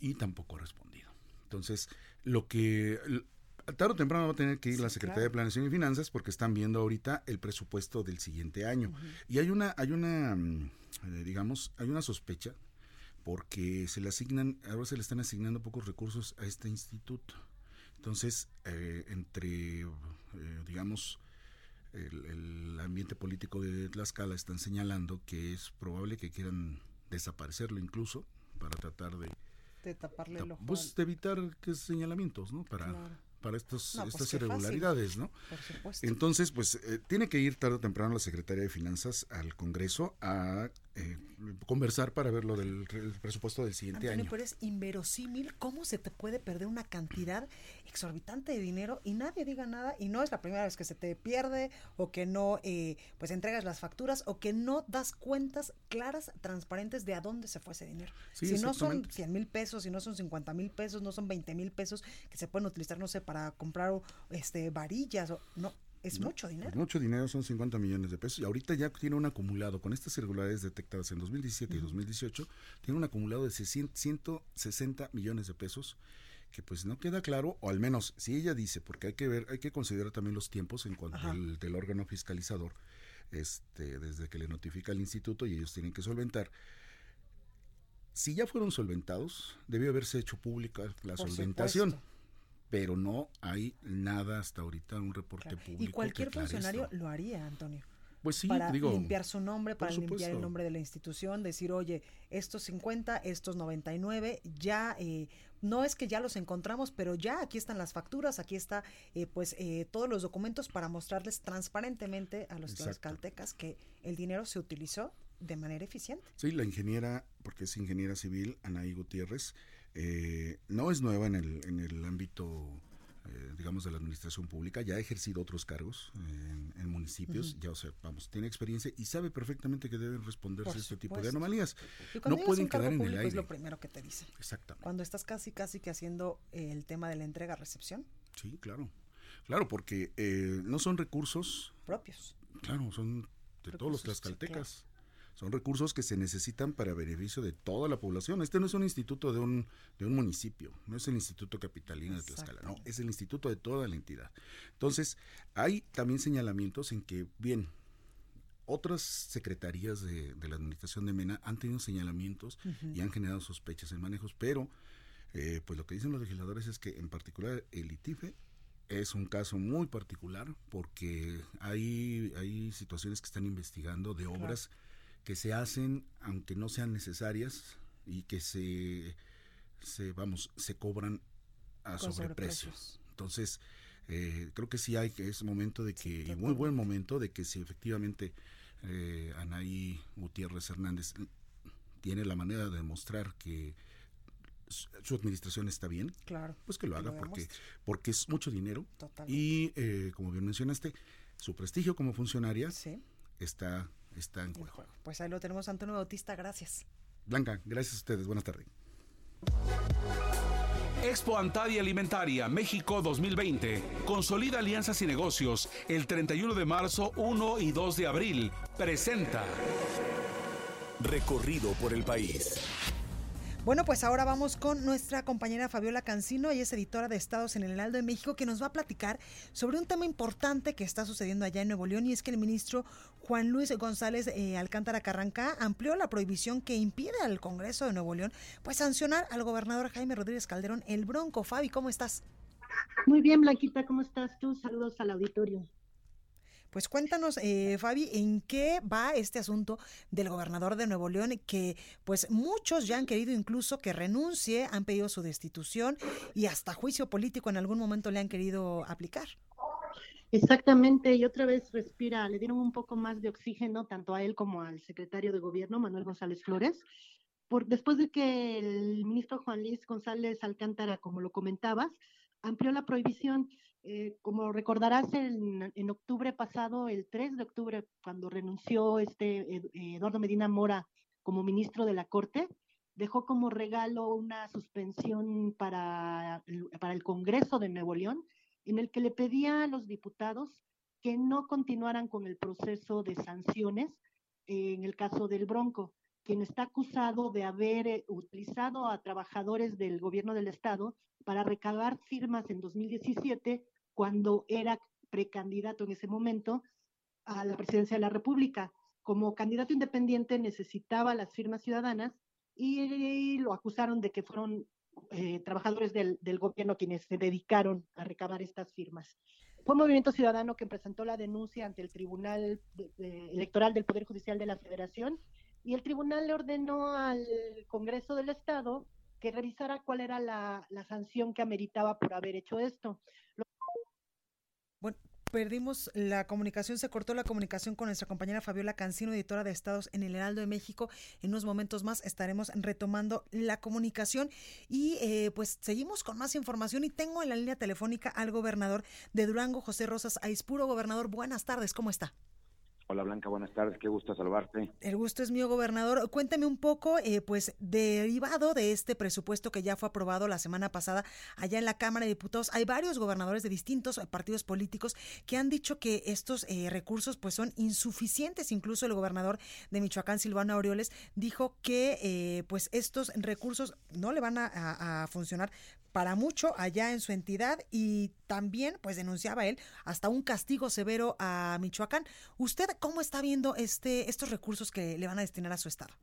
y tampoco ha respondido. Entonces, lo que tarde o temprano va a tener que ir la Secretaría de Planeación y Finanzas porque están viendo ahorita el presupuesto del siguiente año. Y hay una, hay una, mm, eh, digamos, hay una sospecha porque se le asignan, ahora se le están asignando pocos recursos a este instituto. Entonces, eh, entre, eh, digamos, el, el ambiente político de Tlaxcala están señalando que es probable que quieran desaparecerlo incluso para tratar de, De taparle el ojo. pues, de evitar que señalamientos, ¿no? Para, Claro. Para estos, No, pues, estas fácil. irregularidades, ¿no? Por supuesto. Entonces, pues eh, tiene que ir tarde o temprano la Secretaría de Finanzas al Congreso a eh, conversar para ver lo del el presupuesto del siguiente Antonio, año. pero es inverosímil cómo se te puede perder una cantidad exorbitante de dinero y nadie diga nada y no es la primera vez que se te pierde o que no eh, pues entregas las facturas o que no das cuentas claras, transparentes de a dónde se fue ese dinero. Sí, si no son exactamente. 100 mil pesos, si no son 50 mil pesos, no son 20 mil pesos que se pueden utilizar, no sé, para comprar este varillas o no, es mucho dinero. Mucho dinero, son 50 millones de pesos. Y ahorita ya tiene un acumulado, con estas irregularidades detectadas en 2017 y 2018, tiene un acumulado de 600 160 millones de pesos que pues no queda claro, o al menos si ella dice, porque hay que ver, hay que considerar también los tiempos en cuanto al del órgano fiscalizador, este, desde que le notifica al instituto y ellos tienen que solventar. Si ya fueron solventados, debió haberse hecho pública la Por solventación. supuesto. Pero no hay nada hasta ahorita, un reporte público. Y cualquier funcionario esto. lo haría, Antonio. Pues sí, para digo, limpiar su nombre, para limpiar el nombre de la institución, decir, oye, estos 50, estos 99, ya, eh, no es que ya los encontramos, pero ya aquí están las facturas, aquí está, eh, pues, eh, todos los documentos para mostrarles transparentemente a los tlaxcaltecas que el dinero se utilizó de manera eficiente. Sí, la ingeniera, porque es ingeniera civil, Anaí Gutiérrez, eh, no es nueva en el, en el ámbito, eh, digamos, de la administración pública, ya ha ejercido otros cargos eh, en, en municipios, ya, o sea, vamos, tiene experiencia y sabe perfectamente que deben responderse este tipo de anomalías. Y cuando No pueden un cargo quedar en el aire. es lo primero que te. Exactamente. Cuando estás casi, casi que haciendo eh, el tema de la entrega-recepción Sí, claro. Claro, porque eh, no son recursos propios. Claro, son de todos los sí, tlaxcaltecas. Son recursos que se necesitan para beneficio de toda la población. Este no es un instituto de un, de un municipio, no es el Instituto Capitalino de Tlaxcala, no, es el instituto de toda la entidad. Entonces, hay también señalamientos en que, bien, otras secretarías de, de la administración de Mena han tenido señalamientos y han generado sospechas en manejos, pero eh, pues lo que dicen los legisladores es que en particular el ITIFE es un caso muy particular porque hay, hay situaciones que están investigando de obras que se hacen aunque no sean necesarias y que se, se vamos, se cobran a sobreprecio. sobreprecios. Entonces, eh, creo que sí hay que es momento de que, y muy buen momento de que si efectivamente eh, Anaí Gutiérrez Hernández tiene la manera de demostrar que su administración está bien, Claro, pues que lo haga lo porque, porque es mucho dinero Totalmente. y eh, como bien mencionaste, su prestigio como funcionaria está está en juego. Pues ahí lo tenemos, Antonio Bautista, gracias. Blanca, gracias a ustedes, buenas tardes. Expo Antadia Alimentaria México 2020. Consolida alianzas y negocios el 31 de marzo, 1 y 2 de abril. Presenta. Recorrido por el país. Bueno, pues ahora vamos con nuestra compañera Fabiola Cancino, ella es editora de Estados en el Heraldo de México, que nos va a platicar sobre un tema importante que está sucediendo allá en Nuevo León y es que el ministro Juan Luis González eh, Alcántara Carranca amplió la prohibición que impide al Congreso de Nuevo León pues sancionar al gobernador Jaime Rodríguez Calderón el Bronco. Fabi, ¿cómo estás? Muy bien, Blanquita, ¿cómo estás tú? Saludos al auditorio. Pues cuéntanos, eh, Fabi, ¿en qué va este asunto del gobernador de Nuevo León? Que pues muchos ya han querido incluso que renuncie, han pedido su destitución y hasta juicio político en algún momento le han querido aplicar. Exactamente, y otra vez respira, le dieron un poco más de oxígeno tanto a él como al secretario de gobierno, Manuel González Flores, por, después de que el ministro Juan Luis González Alcántara, como lo comentabas, amplió la prohibición eh, como recordarás, en, en, octubre pasado, el 3 de octubre, cuando renunció este Eduardo Medina Mora como ministro de la Corte, dejó como regalo una suspensión para, para el Congreso de Nuevo León, en el que le pedía a los diputados que no continuaran con el proceso de sanciones en el caso del Bronco, quien está acusado de haber eh, utilizado a trabajadores del gobierno del Estado para recabar firmas en 2017 cuando era precandidato en ese momento a la presidencia de la República. Como candidato independiente necesitaba las firmas ciudadanas y, lo acusaron de que fueron eh, trabajadores del, gobierno quienes se dedicaron a recabar estas firmas. Fue movimiento ciudadano que presentó la denuncia ante el Tribunal Electoral del Poder Judicial de la Federación y el tribunal le ordenó al Congreso del Estado que revisara cuál era la, la sanción que ameritaba por haber hecho esto. Bueno, perdimos la comunicación, se cortó la comunicación con nuestra compañera Fabiola Cancino, editora de Estados en el Heraldo de México. En unos momentos más estaremos retomando la comunicación y eh, pues seguimos con más información y tengo en la línea telefónica al gobernador de Durango, José Rosas Aispuro. Gobernador, buenas tardes, ¿cómo está? Hola Blanca, buenas tardes, qué gusto saludarte. El gusto es mío, gobernador. Cuénteme un poco, eh, pues, derivado de este presupuesto que ya fue aprobado la semana pasada allá en la Cámara de Diputados, hay varios gobernadores de distintos partidos políticos que han dicho que estos eh, recursos, pues, son insuficientes. Incluso el gobernador de Michoacán, Silvano Aureoles, dijo que, eh, pues, estos recursos no le van a funcionar para mucho allá en su entidad y también, pues denunciaba él, hasta un castigo severo a Michoacán. ¿Usted cómo está viendo este estos recursos que le van a destinar a su estado?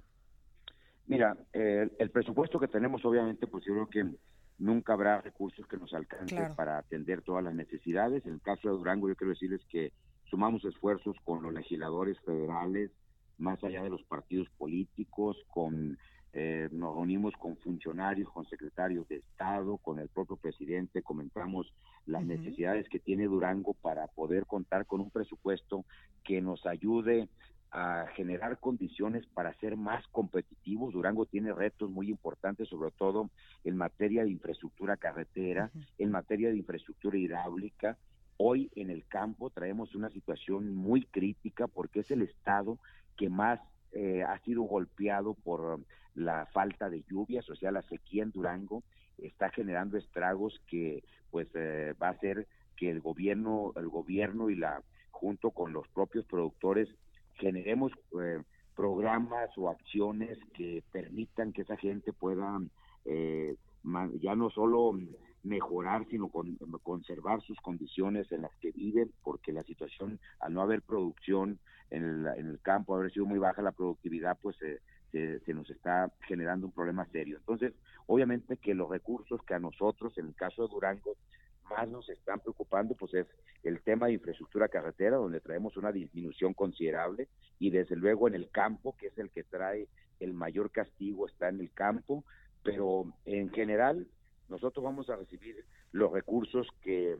Mira, el presupuesto que tenemos, obviamente, pues yo creo que nunca habrá recursos que nos alcancen para atender todas las necesidades. En el caso de Durango, yo quiero decirles que sumamos esfuerzos con los legisladores federales, más allá de los partidos políticos, con eh, nos reunimos con funcionarios, con secretarios de Estado, con el propio presidente, comentamos las necesidades que tiene Durango para poder contar con un presupuesto que nos ayude a generar condiciones para ser más competitivos. Durango tiene retos muy importantes, sobre todo en materia de infraestructura carretera, en materia de infraestructura hidráulica. Hoy en el campo traemos una situación muy crítica porque es el estado que más eh, ha sido golpeado por la falta de lluvias, o sea, la sequía en Durango está generando estragos que pues eh, va a hacer que el gobierno, el gobierno y la junto con los propios productores generemos eh, programas o acciones que permitan que esa gente pueda ya no solo mejorar, sino conservar sus condiciones en las que viven, porque la situación, al no haber producción en el, campo, haber sido muy baja la productividad, pues se, nos está generando un problema serio. Entonces, obviamente que los recursos que a nosotros, en el caso de Durango, más nos están preocupando, pues es el tema de infraestructura carretera, donde traemos una disminución considerable, y desde luego en el campo, que es el que trae el mayor castigo, está en el campo, pero en general nosotros vamos a recibir los recursos que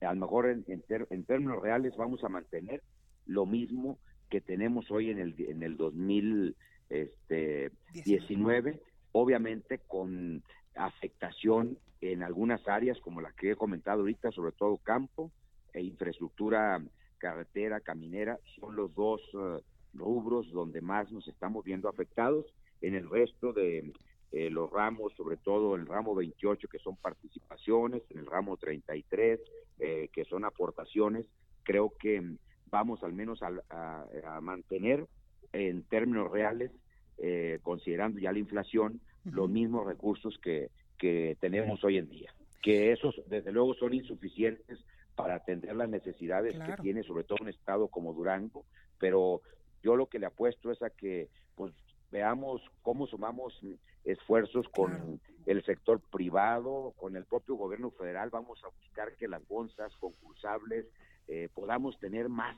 a lo mejor en, en, términos reales vamos a mantener lo mismo que tenemos hoy en el, en el 2019, este, obviamente con afectación en algunas áreas como la que he comentado ahorita, sobre todo campo e infraestructura carretera, caminera, son los dos, eh, rubros donde más nos estamos viendo afectados. En el resto de eh, los ramos, sobre todo el ramo 28, que son participaciones, en el ramo 33, eh, que son aportaciones, creo que vamos al menos a, mantener en términos reales, eh, considerando ya la inflación, los mismos recursos que, que tenemos hoy en día, que esos desde luego son insuficientes para atender las necesidades que tiene sobre todo un estado como Durango, pero yo lo que le apuesto es a que pues veamos cómo sumamos esfuerzos con el sector privado, con el propio gobierno federal, vamos a buscar que las bolsas concursables eh, podamos tener más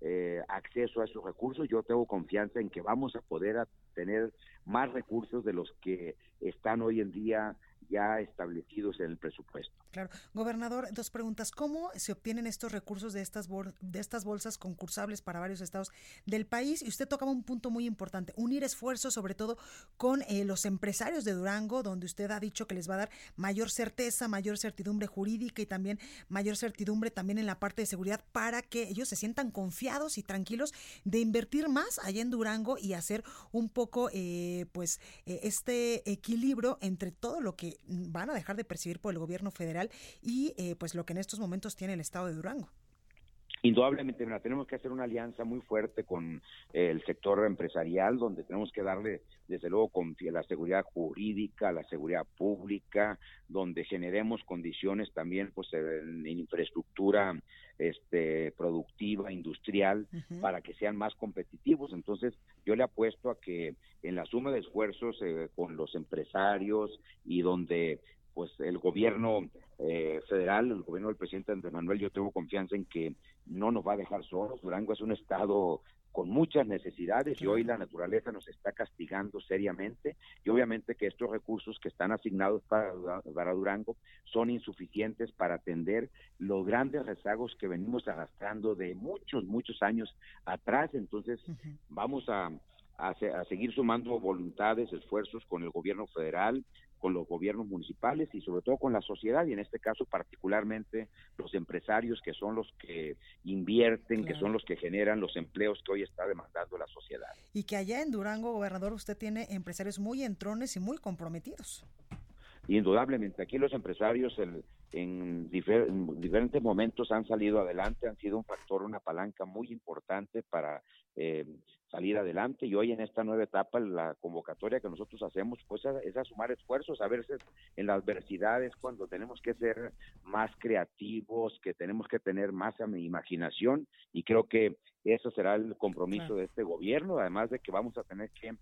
eh, acceso a esos recursos. Yo tengo confianza en que vamos a poder tener más recursos de los que están hoy en día ya establecidos en el presupuesto. Claro. Gobernador, dos preguntas. ¿Cómo se obtienen estos recursos de estas, de estas bolsas concursables para varios estados del país? Y usted tocaba un punto muy importante, unir esfuerzos sobre todo con eh, los empresarios de Durango, donde usted ha dicho que les va a dar mayor certeza, mayor certidumbre jurídica y también mayor certidumbre también en la parte de seguridad para que ellos se sientan confiados y tranquilos de invertir más allá en Durango y hacer un poco eh, pues eh, este equilibrio entre todo lo que van a dejar de percibir por el gobierno federal y eh, pues lo que en estos momentos tiene el estado de Durango. Indudablemente, tenemos que hacer una alianza muy fuerte con eh, el sector empresarial, donde tenemos que darle, desde luego, la seguridad jurídica, la seguridad pública, donde generemos condiciones también pues, en, infraestructura este, productiva, industrial, para que sean más competitivos. Entonces, yo le apuesto a que en la suma de esfuerzos eh, con los empresarios y donde pues el gobierno eh, federal, el gobierno del presidente Andrés Manuel, yo tengo confianza en que no nos va a dejar solos. Durango es un estado con muchas necesidades y hoy la naturaleza nos está castigando seriamente y obviamente que estos recursos que están asignados para, para Durango son insuficientes para atender los grandes rezagos que venimos arrastrando de muchos, muchos años atrás. Entonces vamos a, a, seguir sumando voluntades, esfuerzos con el gobierno federal, con los gobiernos municipales y sobre todo con la sociedad y en este caso particularmente los empresarios que son los que invierten, que son los que generan los empleos que hoy está demandando la sociedad. Y que allá en Durango, gobernador, usted tiene empresarios muy entrones y muy comprometidos. Indudablemente, aquí los empresarios en, diferentes momentos han salido adelante, han sido un factor, una palanca muy importante para eh, salir adelante y hoy en esta nueva etapa la convocatoria que nosotros hacemos pues es a sumar esfuerzos, a veces en las adversidades cuando tenemos que ser más creativos, que tenemos que tener más imaginación y creo que eso será el compromiso de este gobierno, además de que vamos a tener que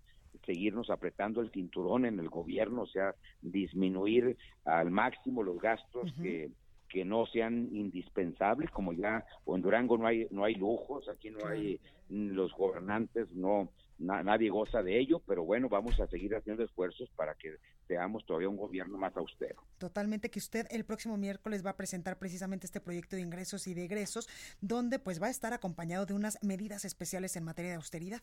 seguirnos apretando el cinturón en el gobierno, o sea, disminuir al máximo los gastos que que no sean indispensables, como ya o en Durango no hay no hay lujos, aquí no hay los gobernantes no nadie goza de ello, pero bueno, vamos a seguir haciendo esfuerzos para que seamos todavía un gobierno más austero. Totalmente que usted el próximo miércoles va a presentar precisamente este proyecto de ingresos y de egresos donde pues va a estar acompañado de unas medidas especiales en materia de austeridad.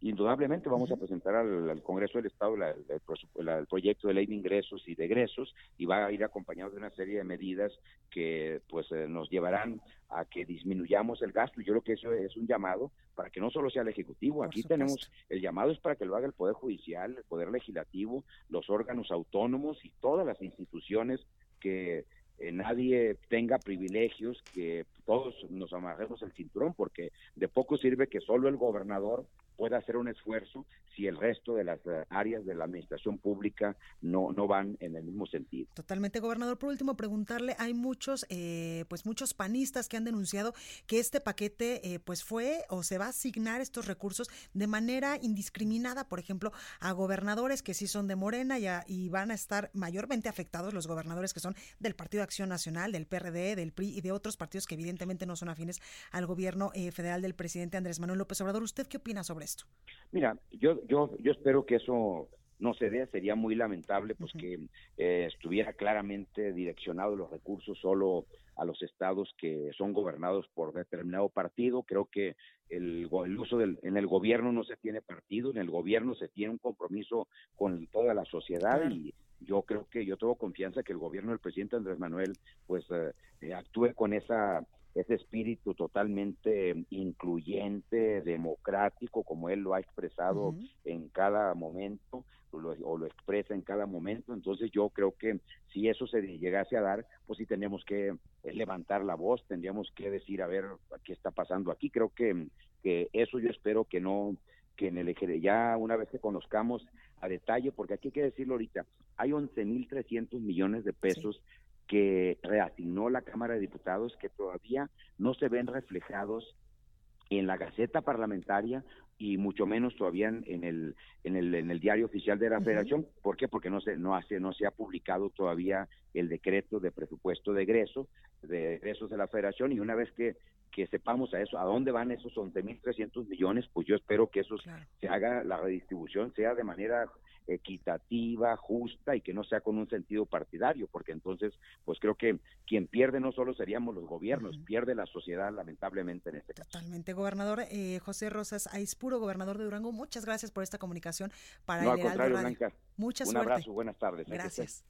Indudablemente vamos a presentar al, Congreso del Estado el proyecto de ley de ingresos y de egresos y va a ir acompañado de una serie de medidas que pues eh, nos llevarán a que disminuyamos el gasto. Yo creo que eso es un llamado para que no solo sea el Ejecutivo, aquí tenemos el llamado es para que lo haga el Poder Judicial, el Poder Legislativo, los órganos autónomos y todas las instituciones que eh, nadie tenga privilegios, que todos nos amarremos el cinturón, porque de poco sirve que solo el gobernador pueda hacer un esfuerzo si el resto de las eh, áreas de la administración pública no, no van en el mismo sentido. Totalmente, gobernador. Por último, preguntarle, hay muchos, eh, pues muchos panistas que han denunciado que este paquete, eh, pues fue o se va a asignar estos recursos de manera indiscriminada, por ejemplo, a gobernadores que sí son de Morena y, y van a estar mayormente afectados los gobernadores que son del Partido de Acción Nacional, del PRD, del PRI y de otros partidos que evidentemente no son afines al gobierno federal del presidente Andrés Manuel López Obrador. ¿Usted qué opina sobre Mira, yo, yo, yo espero que eso no se dé, sería muy lamentable pues que eh, estuviera claramente direccionado los recursos solo a los estados que son gobernados por determinado partido. Creo que el, uso del, en el gobierno no se tiene partido, en el gobierno se tiene un compromiso con toda la sociedad y, yo creo que yo tengo confianza que el gobierno del presidente Andrés Manuel pues eh, actúe con esa ese espíritu totalmente incluyente, democrático, como él lo ha expresado en cada momento o lo, expresa en cada momento. Entonces yo creo que si eso se llegase a dar, pues sí tenemos que levantar la voz, tendríamos que decir, a ver, qué está pasando aquí. Creo que, que eso yo espero que no que en el eje ya una vez que conozcamos a detalle, porque aquí hay que decirlo ahorita, hay 11.300 millones de pesos que reasignó la Cámara de Diputados que todavía no se ven reflejados en la Gaceta Parlamentaria y mucho menos todavía en el en el, en el diario oficial de la Federación. ¿Por qué? Porque no se no hace no se ha publicado todavía el decreto de presupuesto de egreso de egresos de la Federación y una vez que que sepamos a eso, a dónde van esos 11.300 millones, pues yo espero que eso se haga, la redistribución sea de manera equitativa, justa y que no sea con un sentido partidario, porque entonces, pues creo que quien pierde no solo seríamos los gobiernos, pierde la sociedad lamentablemente en este caso. Totalmente, gobernador eh, José Rosas Aispuro, gobernador de Durango, muchas gracias por esta comunicación para no, el al contrario, Blanca, Muchas Un abrazo, buenas tardes. Gracias.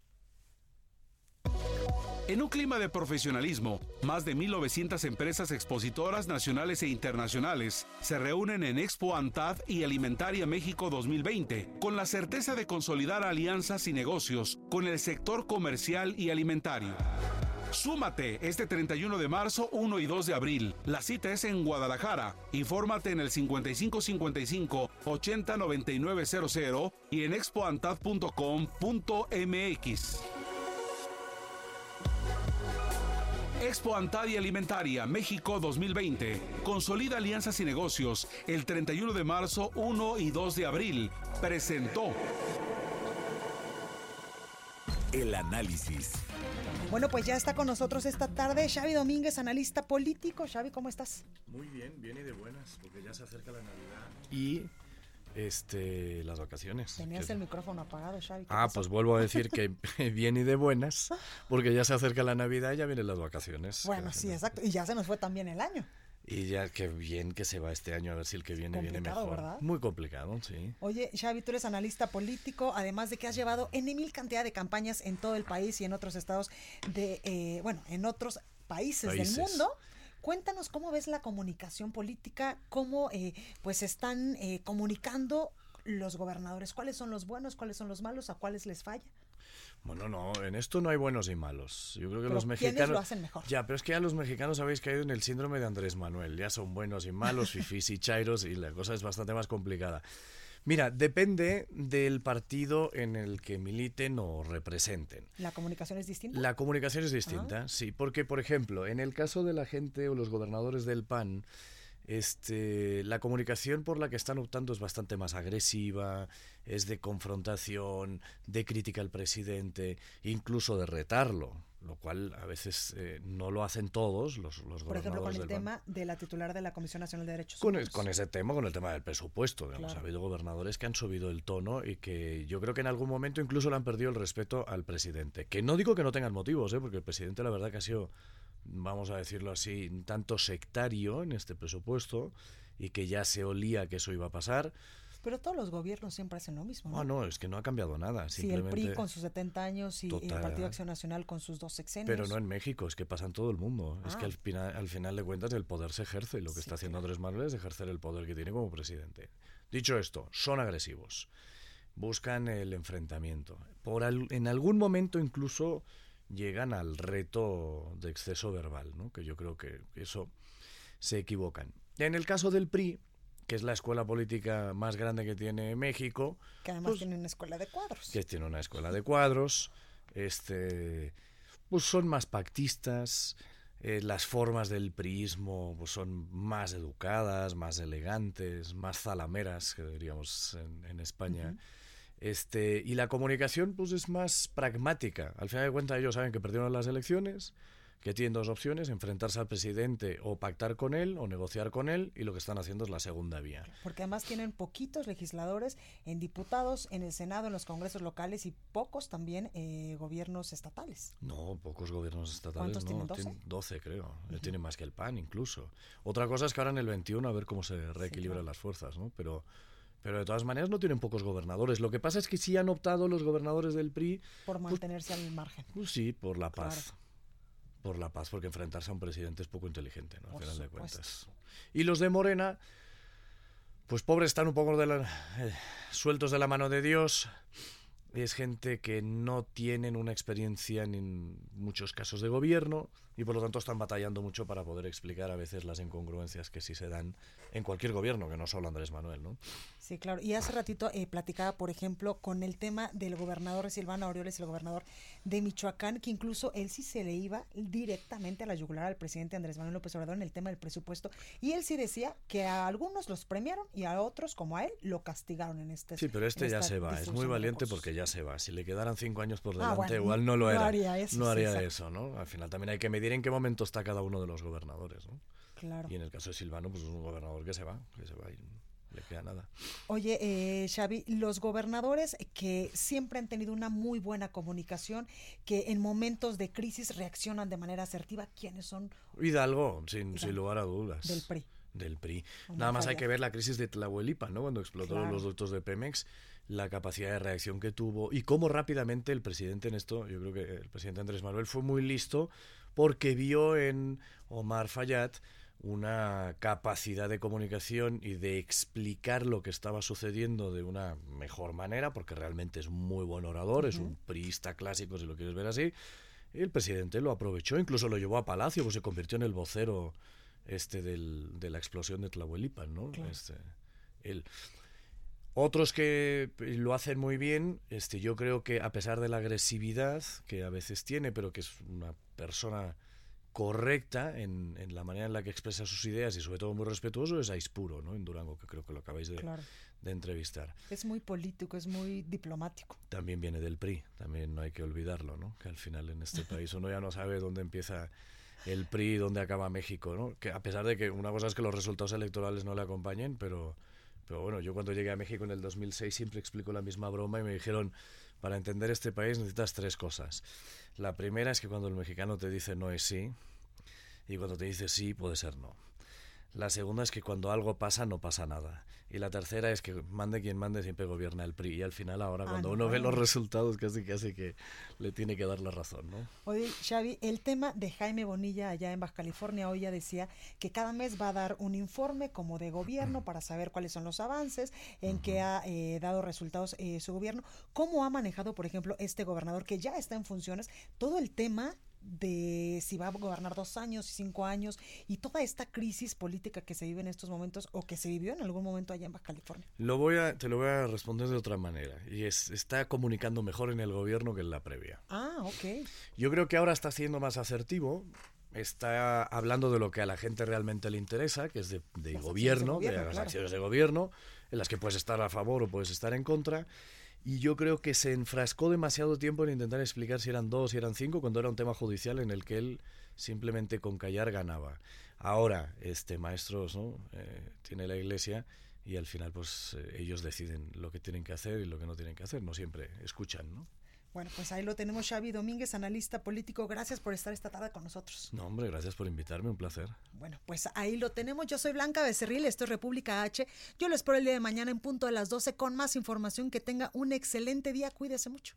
En un clima de profesionalismo, más de 1.900 empresas expositoras nacionales e internacionales se reúnen en Expo Antad y Alimentaria México 2020, con la certeza de consolidar alianzas y negocios con el sector comercial y alimentario. Súmate este 31 de marzo, 1 y 2 de abril. La cita es en Guadalajara. Infórmate en el 5555 809900 y en expoantad.com.mx. Expo Antadia Alimentaria México 2020. Consolida alianzas y negocios el 31 de marzo, 1 y 2 de abril. Presentó. El análisis. Bueno, pues ya está con nosotros esta tarde Xavi Domínguez, analista político. Xavi, ¿cómo estás? Muy bien, bien y de buenas, porque ya se acerca la Navidad. Y este, las vacaciones. Tenías el micrófono apagado, Xavi. Ah, pues vuelvo a decir que bien y de buenas, porque ya se acerca la Navidad y ya vienen las vacaciones. Bueno, sí, exacto. Y ya se nos fue también el año. Y ya qué bien que se va este año, a ver si el que viene viene mejor. ¿verdad? Muy complicado, sí. Oye, Xavi, tú eres analista político, además de que has llevado en mil cantidad de campañas en todo el país y en otros estados de, eh, bueno, en otros países, países. del mundo. Cuéntanos cómo ves la comunicación política, cómo eh, pues están eh, comunicando los gobernadores, cuáles son los buenos, cuáles son los malos, a cuáles les falla. Bueno, no, en esto no hay buenos y malos. Yo creo que los mexicanos lo hacen mejor. Ya, pero es que ya los mexicanos habéis caído en el síndrome de Andrés Manuel. Ya son buenos y malos, fifís y chairos y la cosa es bastante más complicada. Mira, depende del partido en el que militen o representen. ¿La comunicación es distinta? La comunicación es distinta, ah. sí, porque por ejemplo, en el caso de la gente o los gobernadores del PAN, este, la comunicación por la que están optando es bastante más agresiva, es de confrontación, de crítica al presidente, incluso de retarlo lo cual a veces eh, no lo hacen todos los, los Por ejemplo, con el tema de la titular de la Comisión Nacional de Derechos con, Humanos. con ese tema, con el tema del presupuesto. Digamos, Ha habido gobernadores que han subido el tono y que yo creo que en algún momento incluso le han perdido el respeto al presidente. Que no digo que no tengan motivos, ¿eh? porque el presidente la verdad que ha sido, vamos a decirlo así, un tanto sectario en este presupuesto y que ya se olía que eso iba a pasar. Pero todos los gobiernos siempre hacen lo mismo. ¿no? Ah, no, es que no ha cambiado nada. Sí, el PRI con sus 70 años y el Partido Acción Nacional con sus dos sexenios. Pero no en México, es que pasa en todo el mundo. Es que al ah. final, al final de cuentas el poder se ejerce y lo que está haciendo Andrés Manuel es ejercer el poder que tiene como presidente. Dicho esto, son agresivos. Buscan el enfrentamiento. Por en algún momento incluso llegan al reto de exceso verbal, ¿no? que yo creo que eso se equivocan. En el caso del PRI, que es la escuela política más grande que tiene México. Que además pues, tiene una escuela de cuadros. Que tiene una escuela de cuadros. Este, pues son más pactistas. Eh, las formas del priismo pues son más educadas, más elegantes, más zalameras, que diríamos en, España. Este, y la comunicación pues es más pragmática. Al final de cuentas ellos saben que perdieron las elecciones, que tienen dos opciones, enfrentarse al presidente o pactar con él o negociar con él, y lo que están haciendo es la segunda vía. Porque además tienen poquitos legisladores en diputados, en el Senado, en los congresos locales y pocos también eh, gobiernos estatales. No, pocos gobiernos estatales. ¿Cuántos no, tienen? 12? creo. Él tiene más que el PAN incluso. Otra cosa es que ahora en el 21 a ver cómo se reequilibran las fuerzas, ¿no? Pero Pero de todas maneras no tienen pocos gobernadores. Lo que pasa es que sí han optado los gobernadores del PRI. Por pues, mantenerse al margen. Pues sí, por la paz. Por la paz, porque enfrentarse a un presidente es poco inteligente, ¿no? Al final de cuentas. Y los de Morena, pues pobres están un poco de la, eh, sueltos de la mano de Dios. Es gente que no tienen una experiencia en muchos casos de gobierno y por lo tanto están batallando mucho para poder explicar a veces las incongruencias que sí se dan en cualquier gobierno, que no solo Andrés Manuel, ¿no? Sí, claro. Y hace ratito eh, platicaba, por ejemplo, con el tema del gobernador de Silvana Aureoles, el gobernador de Michoacán, que incluso él sí se le iba directamente a la yugular al presidente Andrés Manuel López Obrador en el tema del presupuesto. Y él sí decía que a algunos los premiaron y a otros, como a él, lo castigaron en este Sí, pero este ya se va. Es muy valiente porque ya se va. Si le quedaran cinco años por ah, delante, igual no lo era. No haría eso. No haría eso, ¿no? Al final también hay que medir en qué momento está cada uno de los gobernadores, ¿no? Claro. Y en el caso de Silvano, pues es un gobernador que se va, que se va y le queda nada. Oye, eh, Xavi, los gobernadores que siempre han tenido una muy buena comunicación, que en momentos de crisis reaccionan de manera asertiva, ¿quiénes son? Hidalgo, sin, lugar a dudas. Del PRI. Del PRI. Nada más hay que ver la crisis de Tlahuelipa, ¿no? Cuando explotaron los ductos de Pemex, la capacidad de reacción que tuvo y cómo rápidamente el presidente en esto, yo creo que el presidente Andrés Manuel fue muy listo porque vio en Omar Fayad una capacidad de comunicación y de explicar lo que estaba sucediendo de una mejor manera, porque realmente es muy buen orador, es un priista clásico, si lo quieres ver así. Y el presidente lo aprovechó, incluso lo llevó a Palacio, pues se convirtió en el vocero este del, de la explosión de Tlahuelipan, ¿no? Este, Otros que lo hacen muy bien, este, yo creo que a pesar de la agresividad que a veces tiene, pero que es una persona correcta en, la manera en la que expresa sus ideas y sobre todo muy respetuoso es Aispuro, ¿no? En Durango, que creo que lo acabáis de, de entrevistar. Es muy político, es muy diplomático. También viene del PRI, también no hay que olvidarlo, ¿no? Que al final en este país uno ya no sabe dónde empieza el PRI y dónde acaba México, ¿no? Que a pesar de que una cosa es que los resultados electorales no le acompañen, pero, pero bueno, yo cuando llegué a México en el 2006 siempre explico la misma broma y me dijeron, para entender este país necesitas tres cosas. La primera es que cuando el mexicano te dice no es sí, y cuando te dice sí puede ser no. La segunda es que cuando algo pasa no pasa nada. Y la tercera es que mande quien mande siempre gobierna el PRI. Y al final ahora ah, cuando uno ve los resultados casi casi que le tiene que dar la razón, ¿no? Oye, Xavi, el tema de Jaime Bonilla allá en Baja California hoy ya decía que cada mes va a dar un informe como de gobierno para saber cuáles son los avances, en qué ha eh, dado resultados eh, su gobierno. ¿Cómo ha manejado, por ejemplo, este gobernador que ya está en funciones todo el tema de si va a gobernar dos años y cinco años y toda esta crisis política que se vive en estos momentos o que se vivió en algún momento allá en Baja California? Lo voy a, te lo voy a responder de otra manera y es, está comunicando mejor en el gobierno que en la previa. Ah, ok. Yo creo que ahora está siendo más asertivo, está hablando de lo que a la gente realmente le interesa, que es de, gobierno, de, las acciones de gobierno, en las que puedes estar a favor o puedes estar en contra y yo creo que se enfrascó demasiado tiempo en intentar explicar si eran dos, si eran cinco, cuando era un tema judicial en el que él simplemente con callar ganaba. Ahora, este maestros, ¿no? Eh, tiene la iglesia y al final pues eh, ellos deciden lo que tienen que hacer y lo que no tienen que hacer, no siempre escuchan, ¿no? Bueno, pues ahí lo tenemos, Xavi Domínguez, analista político. Gracias por estar esta tarde con nosotros. No, hombre, gracias por invitarme, un placer. Bueno, pues ahí lo tenemos. Yo soy Blanca Becerril, esto es República H. Yo lo espero el día de mañana en punto de las 12 con más información. Que tenga un excelente día. Cuídese mucho.